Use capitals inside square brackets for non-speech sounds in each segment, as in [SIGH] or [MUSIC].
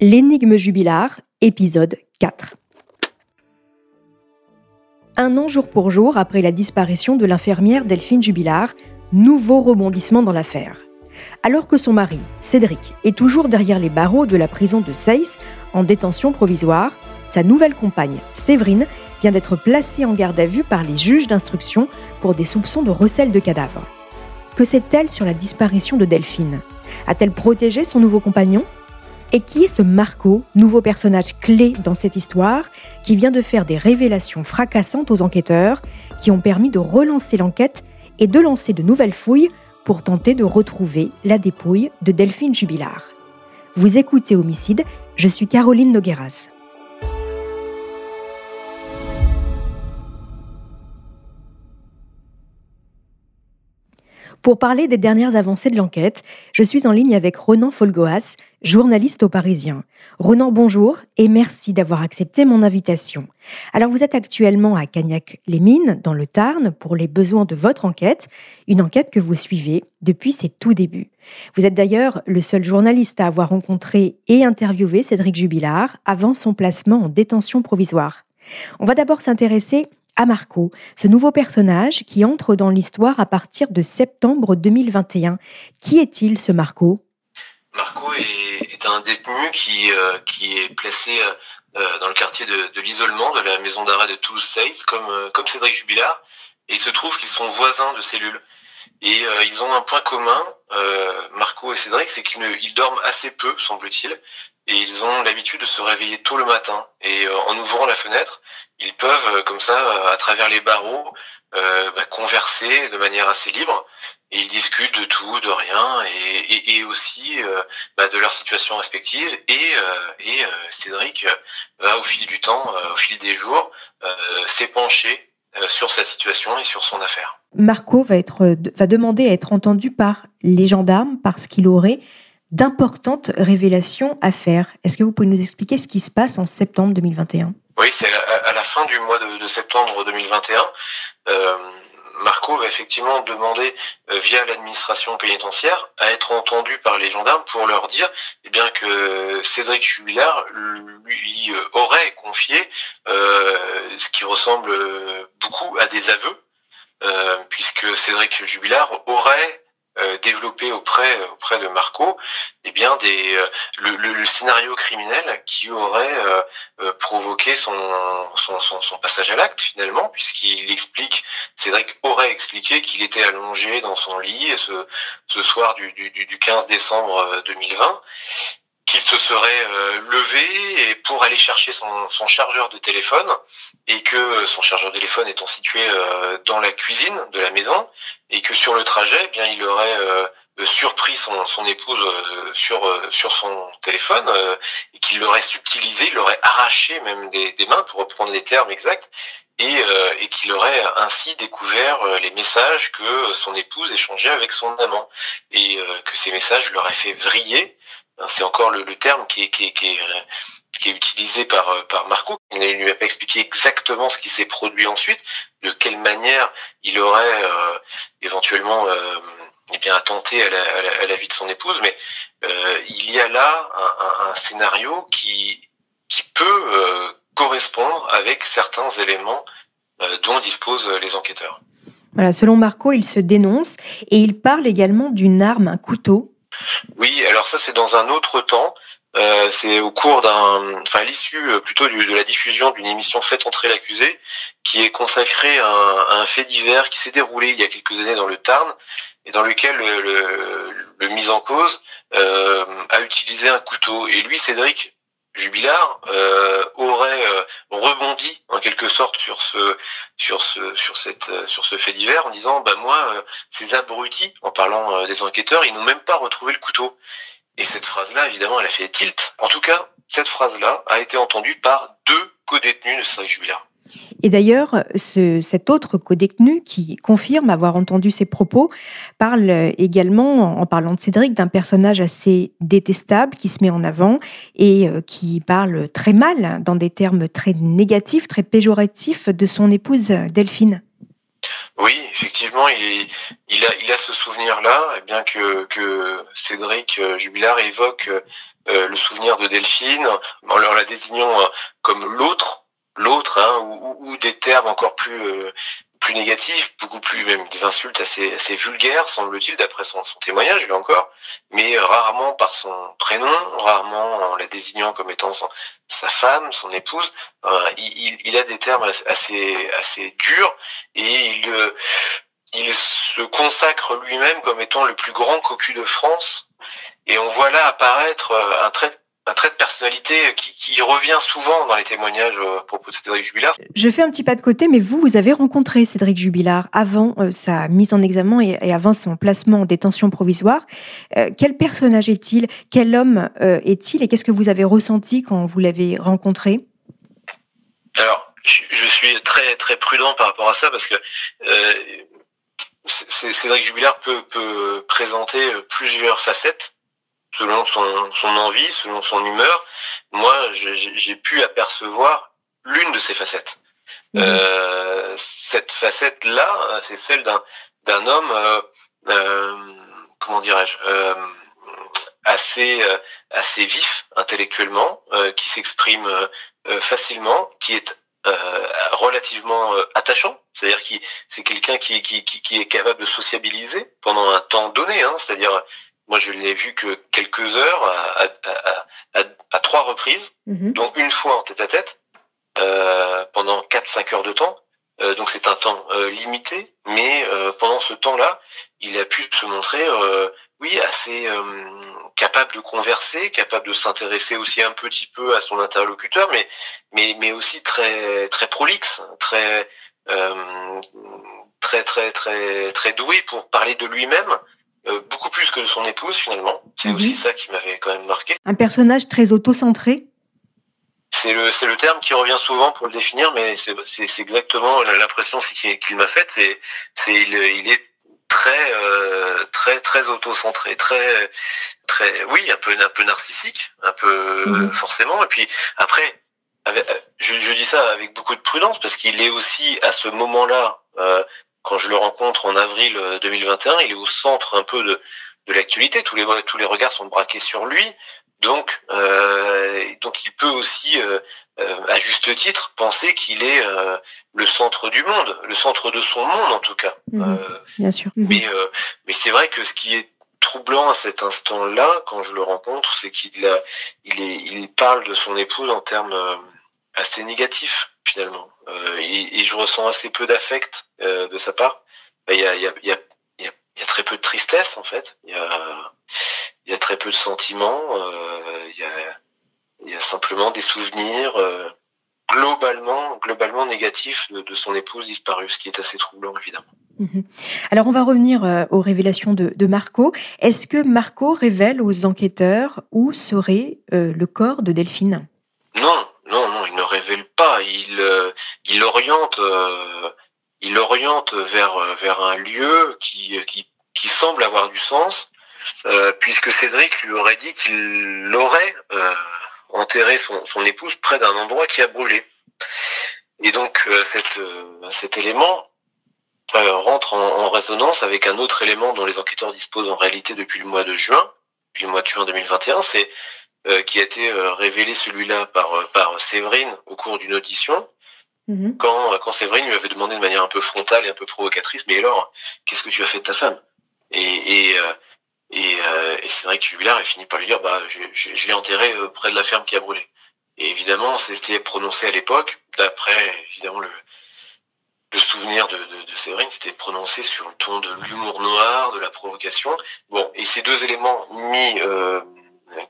L'énigme jubilaire, épisode 4. Un an jour pour jour après la disparition de l'infirmière Delphine Jubilard, nouveau rebondissement dans l'affaire. Alors que son mari, Cédric, est toujours derrière les barreaux de la prison de Seyss, en détention provisoire, sa nouvelle compagne, Séverine, vient d'être placée en garde à vue par les juges d'instruction pour des soupçons de recel de cadavres. Que sait-elle sur la disparition de Delphine? A-t-elle protégé son nouveau compagnon? Et qui est ce Marco, nouveau personnage clé dans cette histoire, qui vient de faire des révélations fracassantes aux enquêteurs, qui ont permis de relancer l'enquête et de lancer de nouvelles fouilles pour tenter de retrouver la dépouille de Delphine Jubilard. Vous écoutez Homicide, je suis Caroline Nogueras. Pour parler des dernières avancées de l'enquête, je suis en ligne avec Ronan Folgoas, journaliste au Parisien. Ronan, bonjour et merci d'avoir accepté mon invitation. Alors vous êtes actuellement à Cagnac-les-Mines, dans le Tarn, pour les besoins de votre enquête, une enquête que vous suivez depuis ses tout débuts. Vous êtes d'ailleurs le seul journaliste à avoir rencontré et interviewé Cédric Jubilard avant son placement en détention provisoire. On va d'abord s'intéresser Marco, ce nouveau personnage qui entre dans l'histoire à partir de septembre 2021. Qui est-il ce Marco? Marco est, un détenu qui, euh, est placé euh, dans le quartier de, l'isolement de la maison d'arrêt de Toulouse-Seyss, comme, euh, comme Cédric Jubilard, et il se trouve qu'ils sont voisins de cellules. Et ils ont un point commun, Marco et Cédric, c'est qu'ils dorment assez peu, semble-t-il, et ils ont l'habitude de se réveiller tôt le matin. Et euh, en ouvrant la fenêtre, ils peuvent, euh, comme ça, euh, à travers les barreaux, bah, converser de manière assez libre. Et ils discutent de tout, de rien, et, aussi bah, de leur situation respective. Et, et Cédric va au fil du temps, au fil des jours, s'épancher sur sa situation et sur son affaire. Marco va, être, va demander à être entendu par les gendarmes parce qu'il aurait d'importantes révélations à faire. Est-ce que vous pouvez nous expliquer ce qui se passe en septembre 2021 Oui, c'est à, la fin du mois de, septembre 2021. Euh, Marco va effectivement demander euh, via l'administration pénitentiaire à être entendu par les gendarmes pour leur dire eh bien que Cédric Jubilard lui euh, aurait confié ce qui ressemble beaucoup à des aveux, puisque Cédric Jubilard aurait euh, développé auprès auprès de Marco eh bien des euh, le, le, scénario criminel qui aurait euh, provoqué son son, son, passage à l'acte finalement puisqu'il explique Cédric aurait expliqué qu'il était allongé dans son lit ce, ce soir du, du, du 15 décembre 2020 qu'il se serait euh, levé et pour aller chercher son, chargeur de téléphone et que son chargeur de téléphone étant situé euh, dans la cuisine de la maison et que sur le trajet, eh bien il aurait euh, surpris son, épouse sur sur son téléphone et qu'il l'aurait subtilisé, il l'aurait arraché même des, des, mains pour reprendre les termes exacts et, et qu'il aurait ainsi découvert les messages que son épouse échangeait avec son amant. Et que ces messages l'auraient fait vriller c'est encore le, terme qui est, qui, est, qui, est, utilisé par, euh, par Marco. Il ne lui a pas expliqué exactement ce qui s'est produit ensuite, de quelle manière il aurait euh, éventuellement euh, eh bien attenté à la, à, la, vie de son épouse, mais euh, il y a là un, un, scénario qui, qui peut correspondre avec certains éléments dont disposent les enquêteurs. Voilà, selon Marco, il se dénonce et il parle également d'une arme, un couteau, oui, alors ça c'est dans un autre temps. Euh, c'est au cours d'un, enfin l'issue euh, plutôt de la diffusion d'une émission Faites entrer l'accusé, qui est consacrée à un, fait divers qui s'est déroulé il y a quelques années dans le Tarn et dans lequel le, le, mis en cause euh, a utilisé un couteau. Et lui, Cédric Jubilard euh, aurait euh, rebondi en quelque sorte sur ce sur ce sur cette sur ce fait divers en disant bah moi ces abrutis en parlant des enquêteurs ils n'ont même pas retrouvé le couteau. Et cette phrase là évidemment elle a fait tilt. En tout cas cette phrase là a été entendue par deux co-détenus de Cédric Jubilard et d'ailleurs, cet autre codétenu qui confirme avoir entendu ces propos parle également, en parlant de Cédric, d'un personnage assez détestable qui se met en avant et euh, qui parle très mal, dans des termes très négatifs, très péjoratifs, de son épouse Delphine. Oui, effectivement, il, a, ce souvenir-là, bien que, Cédric euh, Jubilard évoque euh, le souvenir de Delphine en leur la désignant comme l'autre l'autre, hein, ou, des termes encore plus euh, plus négatifs, beaucoup plus même des insultes assez assez vulgaires, semble-t-il, d'après son, témoignage, là encore, mais rarement par son prénom, rarement en la désignant comme étant sa femme, son épouse. Euh, il, a des termes assez assez durs et il euh, il se consacre lui-même comme étant le plus grand cocu de France. Et on voit là apparaître un trait un trait de personnalité qui, revient souvent dans les témoignages euh, à propos de Cédric Jubilard. Je fais un petit pas de côté, mais vous, vous avez rencontré Cédric Jubilard avant euh, sa mise en examen et, avant son placement en détention provisoire. Euh, quel personnage est-il? Quel homme est-il? Et qu'est-ce que vous avez ressenti quand vous l'avez rencontré? Alors, je suis très très prudent par rapport à ça parce que Cédric Jubilard peut présenter plusieurs facettes selon son, son envie, selon son humeur. Moi, j'ai pu apercevoir l'une de ces facettes. Mmh. Euh, cette facette-là, c'est celle d'un homme, euh, euh, comment dirais-je, euh, assez assez vif intellectuellement, qui s'exprime facilement, qui est relativement attachant, c'est-à-dire qui c'est quelqu'un qui, qui, qui, est capable de sociabiliser pendant un temps donné, hein, c'est-à-dire moi, je l'ai vu que quelques heures à, trois reprises, mhm. donc une fois en tête à tête, euh, pendant 4-5 heures de temps. Euh, donc c'est un temps euh, limité, mais pendant ce temps-là, il a pu se montrer, oui, assez capable de converser, capable de s'intéresser aussi un petit peu à son interlocuteur, mais mais mais aussi très très prolixe, très très très très très doué pour parler de lui-même euh, beaucoup plus que de son épouse finalement. C'est aussi mhm. ça qui m'avait quand même marqué. Un personnage très auto-centré c'est le, c'est le terme qui revient souvent pour le définir, mais c'est, c'est, exactement l'impression qu'il, m'a faite. C'est, c'est il, il est très euh, très très auto-centré, très très oui un peu un peu narcissique, un peu mhm. forcément. Et puis après, je, je, dis ça avec beaucoup de prudence parce qu'il est aussi à ce moment-là euh, quand je le rencontre en avril 2021, euh, il est au centre un peu de, de l'actualité. Tous les, tous les regards sont braqués sur lui. Donc, euh, donc il peut aussi, euh, euh à juste titre, penser qu'il est euh, le centre du monde, le centre de son monde en tout cas. Mhm. bien sûr. Mhm. Mais, mais c'est vrai que ce qui est troublant à cet instant-là, quand je le rencontre, c'est qu'il a, il, est, il parle de son épouse en termes assez négatifs finalement. Euh, et, je ressens assez peu d'affect euh, de sa part. Il y, a, très peu de tristesse en fait. Il y a, très peu de sentiments. Euh, il, y a, simplement des souvenirs globalement, globalement négatifs de, son épouse disparue, ce qui est assez troublant évidemment. Mhm. Alors on va revenir aux révélations de Marco. Est-ce que Marco révèle aux enquêteurs où serait le corps de Delphine Non, non, non, il ne révèle pas. Il, euh, oriente, euh, il oriente vers vers un lieu qui qui, qui semble avoir du sens, euh, puisque Cédric lui aurait dit qu'il aurait enterré son, son épouse près d'un endroit qui a brûlé. Et donc cette, cet élément rentre en, résonance avec un autre élément dont les enquêteurs disposent en réalité depuis le mois de juin, depuis le mois de juin 2021, c'est euh, qui a été euh, révélé celui-là par, euh, par Séverine au cours d'une audition. Mhm. Quand, quand Séverine lui avait demandé de manière un peu frontale et un peu provocatrice, mais alors, qu'est-ce que tu as fait de ta femme? Et, et, et, et c'est vrai que Jubilard a fini par lui dire, bah, je, je, l'ai enterré près de la ferme qui a brûlé. Et évidemment, c'était prononcé à l'époque, d'après évidemment le, le souvenir de, de, de Séverine, c'était prononcé sur le ton de l'humour noir, de la provocation. Bon, et ces deux éléments mis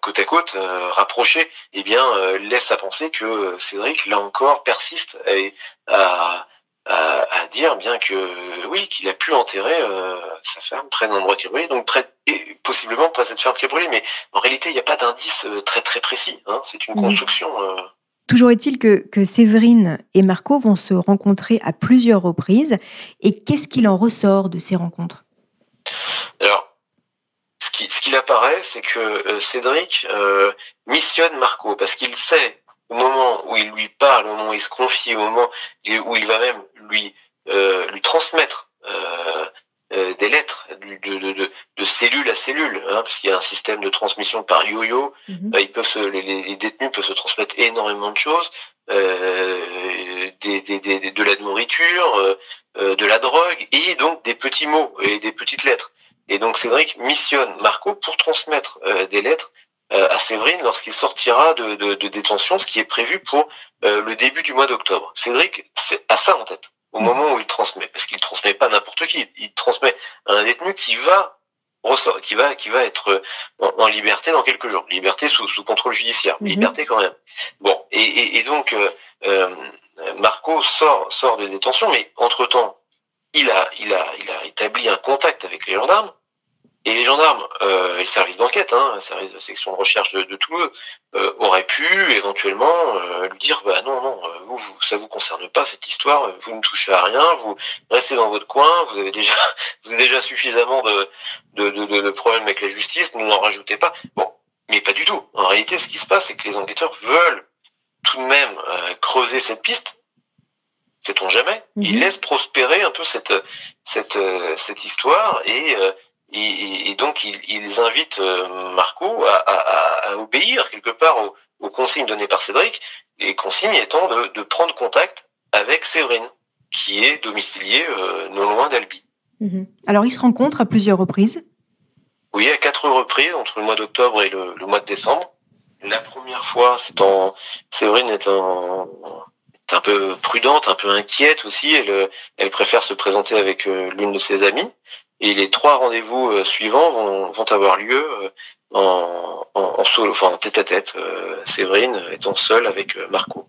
côte à côte, rapprochés, eh bien, laisse à penser que Cédric, là encore, persiste à, à, dire bien que oui, qu'il a pu enterrer sa femme près d'un endroit qui brûlait, donc près et possiblement pas cette ferme qui a brûlé, mais en réalité, il n'y a pas d'indice très très précis. Hein, c'est une construction. Toujours est-il que, que, Séverine et Marco vont se rencontrer à plusieurs reprises. Et qu'est-ce qu'il en ressort de ces rencontres? Alors, ce qu'il ce apparaît, c'est que euh, Cédric euh, missionne Marco parce qu'il sait au moment où il lui parle, au moment où il se confie, au moment où il va même lui euh, lui transmettre euh, des lettres de, de, de, de, cellule à cellule, hein, parce qu'il y a un système de transmission par yo-yo. Mhm. Euh, ils peuvent se, les, les, détenus peuvent se transmettre énormément de choses, euh, des, des, des, de la nourriture, euh, de la drogue, et donc des petits mots et des petites lettres. Et donc Cédric missionne Marco pour transmettre des lettres à Séverine lorsqu'il sortira de, de, de, détention, ce qui est prévu pour le début du mois d'octobre. Cédric a ça en tête au moment où il transmet, parce qu'il transmet pas n'importe qui, il transmet à un détenu qui va ressort, qui va qui va être en, liberté dans quelques jours, liberté sous, sous contrôle judiciaire, mhm. liberté quand même. Bon, et, et, et donc euh, euh, Marco sort sort de détention, mais entre temps, il a il a il a établi un contact avec les gendarmes et les gendarmes euh, et le service d'enquête, hein, le service de section de recherche de, de Toulouse, euh, auraient pu éventuellement euh, lui dire bah non non, euh, vous, vous, ça vous concerne pas cette histoire, vous ne touchez à rien, vous restez dans votre coin, vous avez déjà [LAUGHS] vous avez déjà suffisamment de de, de, de problèmes avec la justice, ne n'en rajoutez pas. Bon, mais pas du tout. En réalité, ce qui se passe, c'est que les enquêteurs veulent tout de même creuser cette piste. Sait-on jamais Ils mhm. laissent prospérer un peu cette cette cette histoire et et, et, donc, ils, ils invitent euh, Marco à, à, à, obéir quelque part aux, aux, consignes données par Cédric, les consignes étant de, de prendre contact avec Séverine, qui est domiciliée euh, non loin d'Albi. Mhm. Alors, ils se rencontrent à plusieurs reprises Oui, à quatre reprises, entre le mois d'octobre et le, le, mois de décembre. La première fois, c'est en... Séverine est en un peu prudente, un peu inquiète aussi. Elle, elle préfère se présenter avec euh, l'une de ses amies. Et les trois rendez-vous euh, suivants vont, avoir lieu euh, en, en, en en tête à tête. Euh, Séverine étant seule avec Marco.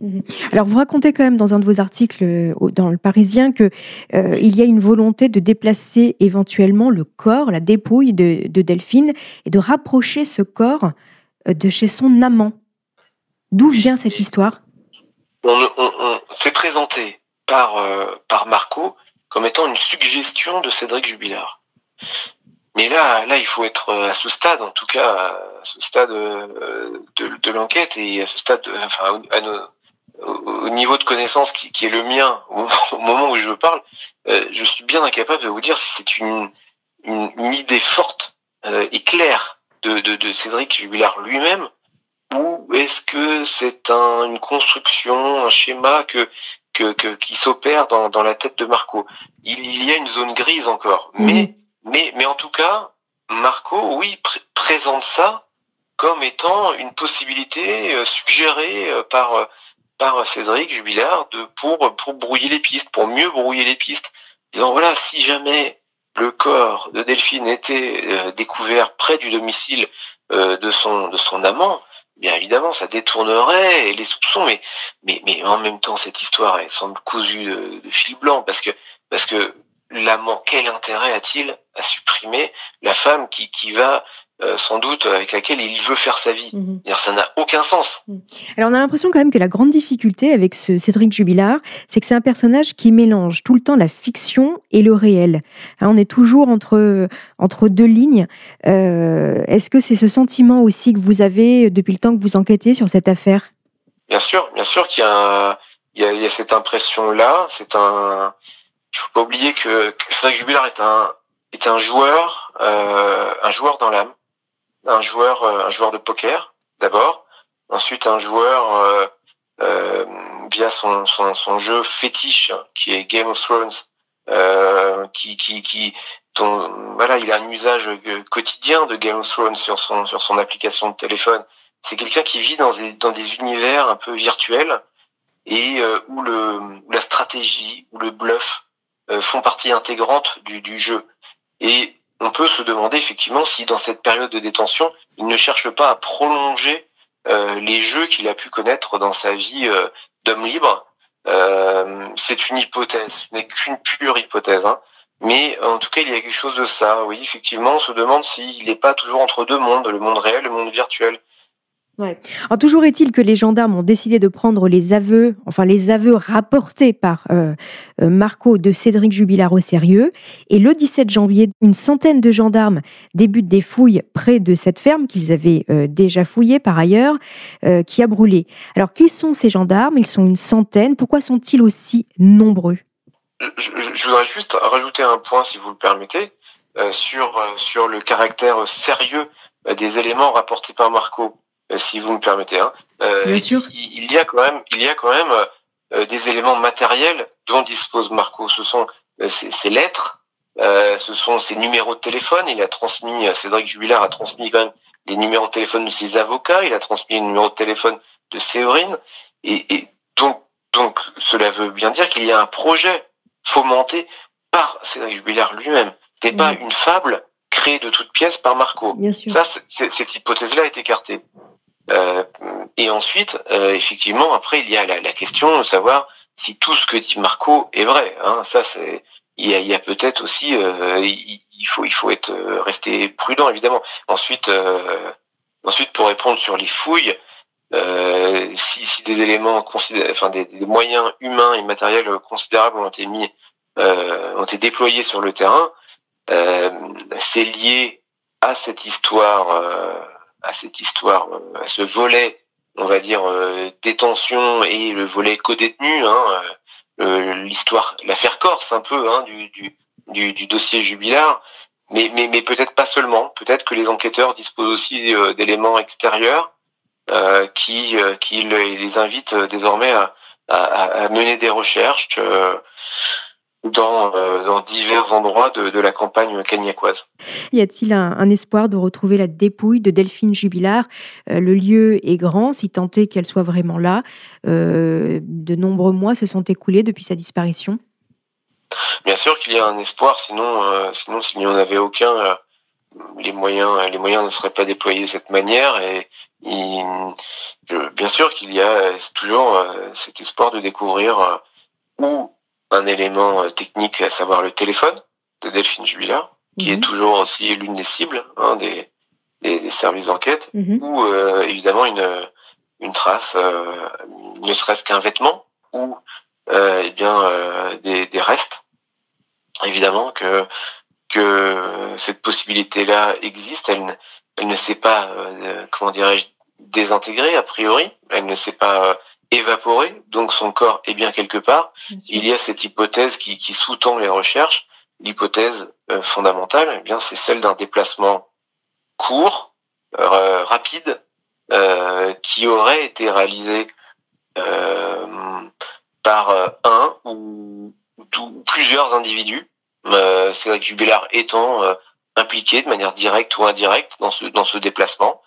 Mhm. Alors vous racontez quand même dans un de vos articles euh, dans le Parisien que euh, il y a une volonté de déplacer éventuellement le corps, la dépouille de, de Delphine et de rapprocher ce corps euh, de chez son amant. D'où vient cette histoire? On, on, on s'est présenté par par Marco comme étant une suggestion de Cédric Jubilard. Mais là, là, il faut être à ce stade, en tout cas, à ce stade de, de l'enquête et à ce stade, de, enfin, à nos, au niveau de connaissance qui, qui, est le mien [LAUGHS] au, moment où je parle, euh, je suis bien incapable de vous dire si c'est une, une, une, idée forte euh, et claire de, de, de Cédric Jubilard lui-même ou est-ce que c'est un, une construction, un schéma que, que, que qui s'opère dans, dans la tête de Marco? Il, il, y a une zone grise encore, mmh. mais, mais, mais en tout cas, Marco, oui, pr présente ça comme étant une possibilité euh, suggérée euh, par par Cédric Jubilard de, pour, pour brouiller les pistes, pour mieux brouiller les pistes. Disant voilà, si jamais le corps de Delphine était euh, découvert près du domicile euh, de son de son amant, bien évidemment, ça détournerait les soupçons, mais mais mais en même temps, cette histoire elle semble cousue de, de fil blanc parce que parce que l'amant, quel intérêt a-t-il à supprimer la femme qui qui va euh, sans doute avec laquelle il veut faire sa vie. Mmh. Ça n'a aucun sens. Mmh. Alors on a l'impression quand même que la grande difficulté avec ce Cédric Jubilard, c'est que c'est un personnage qui mélange tout le temps la fiction et le réel. Hein, on est toujours entre, entre deux lignes. Euh, Est-ce que c'est ce sentiment aussi que vous avez depuis le temps que vous enquêtez sur cette affaire? Bien sûr, bien sûr qu'il y, y, y, a cette impression-là. C'est un. Il faut pas oublier que, que Cédric Jubilard est un est un joueur, euh, un joueur dans l'âme un joueur, un joueur de poker d'abord, ensuite un joueur via son, son, jeu fétiche qui est Game of Thrones, qui, qui, qui dont, voilà, il a un usage quotidien de Game of Thrones sur son, sur son application de téléphone. C'est quelqu'un qui vit dans des, dans des univers un peu virtuels et où, le, la stratégie, où le bluff font partie intégrante du, du jeu. Et on peut se demander effectivement si dans cette période de détention, il ne cherche pas à prolonger euh, les jeux qu'il a pu connaître dans sa vie euh, d'homme libre. Euh, c'est une hypothèse, ce n'est qu'une pure hypothèse. Hein. Mais en tout cas, il y a quelque chose de ça. Oui, effectivement, on se demande s'il n'est pas toujours entre deux mondes, le monde réel et le monde virtuel. Alors, toujours est-il que les gendarmes ont décidé de prendre les aveux, enfin les aveux rapportés par euh, euh, Marco de Cédric Jubilard au sérieux. Et le 17 janvier, une centaine de gendarmes débutent des fouilles près de cette ferme qu'ils avaient euh, déjà fouillée par ailleurs, qui a brûlé. Alors, qui sont ces gendarmes? Ils sont une centaine. Pourquoi sont-ils aussi nombreux? Je, je, voudrais juste rajouter un point, si vous le permettez, sur, sur le caractère sérieux des éléments rapportés par Marco. Euh, si vous me permettez. Hein. Euh, Bien sûr. Il, y a quand même, il y a quand même euh, des éléments matériels dont dispose Marco. Ce sont ses, lettres, ce sont ses numéros de téléphone. Il a transmis, Cédric Jubilard a transmis quand même les numéros de téléphone de ses avocats. Il a transmis les numéros de téléphone de Séverine. Et, et donc, donc, cela veut bien dire qu'il y a un projet fomenté par Cédric Jubilard lui-même. Ce n'est pas une fable créée de toutes pièces par Marco. Bien sûr. Ça, cette hypothèse-là est écartée. Euh, et ensuite, euh, effectivement, après, il y a la, question de savoir si tout ce que dit Marco est vrai. Hein. Ça, c'est il y a, a peut-être aussi, euh, il, il, faut il faut être rester prudent évidemment. Ensuite, ensuite pour répondre sur les fouilles, si, si, des éléments enfin des, des, moyens humains et matériels considérables ont été mis, ont été déployés sur le terrain, c'est lié à cette histoire à cette histoire, à ce volet, on va dire, euh, détention et le volet co-détenu, hein, euh, l'histoire, l'affaire Corse un peu hein, du, du, du, dossier Jubilard, mais, mais, mais peut-être pas seulement, peut-être que les enquêteurs disposent aussi euh, d'éléments extérieurs qui, qui les invitent désormais à, à, à mener des recherches dans, euh, dans divers endroits de, de, la campagne cagnacoise. Y a-t-il un, un, espoir de retrouver la dépouille de Delphine Jubilard? Euh, Le lieu est grand, si tant est qu'elle soit vraiment là. Euh, de nombreux mois se sont écoulés depuis sa disparition. Bien sûr qu'il y a un espoir, sinon, sinon s'il n'y en avait aucun, les moyens, les moyens ne seraient pas déployés de cette manière. Et il, je, bien sûr qu'il y a toujours cet espoir de découvrir où un élément euh, technique, à savoir le téléphone de Delphine Jubilard, qui est mhm. toujours aussi l'une des cibles hein, des, des, des, services d'enquête, mhm. ou euh, évidemment une, une trace, euh, ne serait-ce qu'un vêtement, ou euh, eh bien euh, des, des, restes. Évidemment que que cette possibilité-là existe, elle, ne, elle ne s'est pas, comment dirais-je, désintégrée a priori, elle ne s'est pas évaporé, donc son corps est bien quelque part. Il y a cette hypothèse qui, qui sous-tend les recherches. L'hypothèse euh, fondamentale, eh bien, c'est celle d'un déplacement court, euh, rapide, euh, qui aurait été réalisé euh, par euh, un ou, plusieurs individus. c'est vrai que Jubilard étant impliqué de manière directe ou indirecte dans ce dans ce déplacement.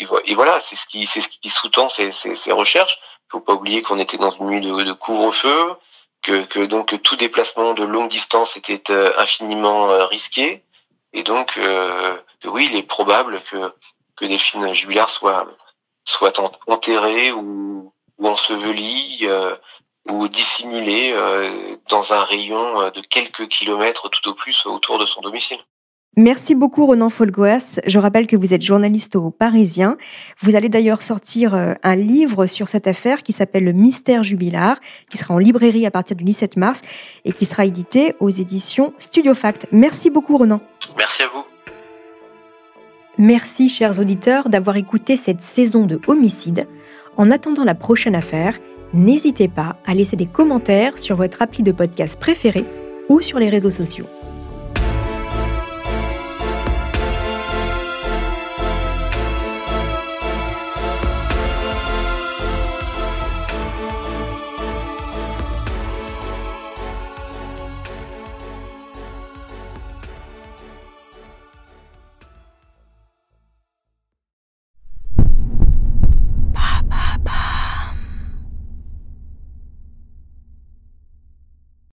Et, voilà, c'est ce qui, sous-tend ces, recherches. Il faut pas oublier qu'on était dans une nuit de, couvre-feu, que, donc tout déplacement de longue distance était euh, infiniment euh, risqué, et donc euh, oui, il est probable que que Delphine Jubilard soit soit ou, ou ou dissimulé euh, dans un rayon de quelques kilomètres tout au plus autour de son domicile. Merci beaucoup Ronan Folgoas. Je rappelle que vous êtes journaliste au Parisien. Vous allez d'ailleurs sortir euh, un livre sur cette affaire qui s'appelle Le mystère jubilar, qui sera en librairie à partir du 17 mars et qui sera édité aux éditions Studio Fact. Merci beaucoup Ronan. Merci à vous. Merci chers auditeurs d'avoir écouté cette saison de Homicide. En attendant la prochaine affaire, n'hésitez pas à laisser des commentaires sur votre appli de podcast préféré ou sur les réseaux sociaux.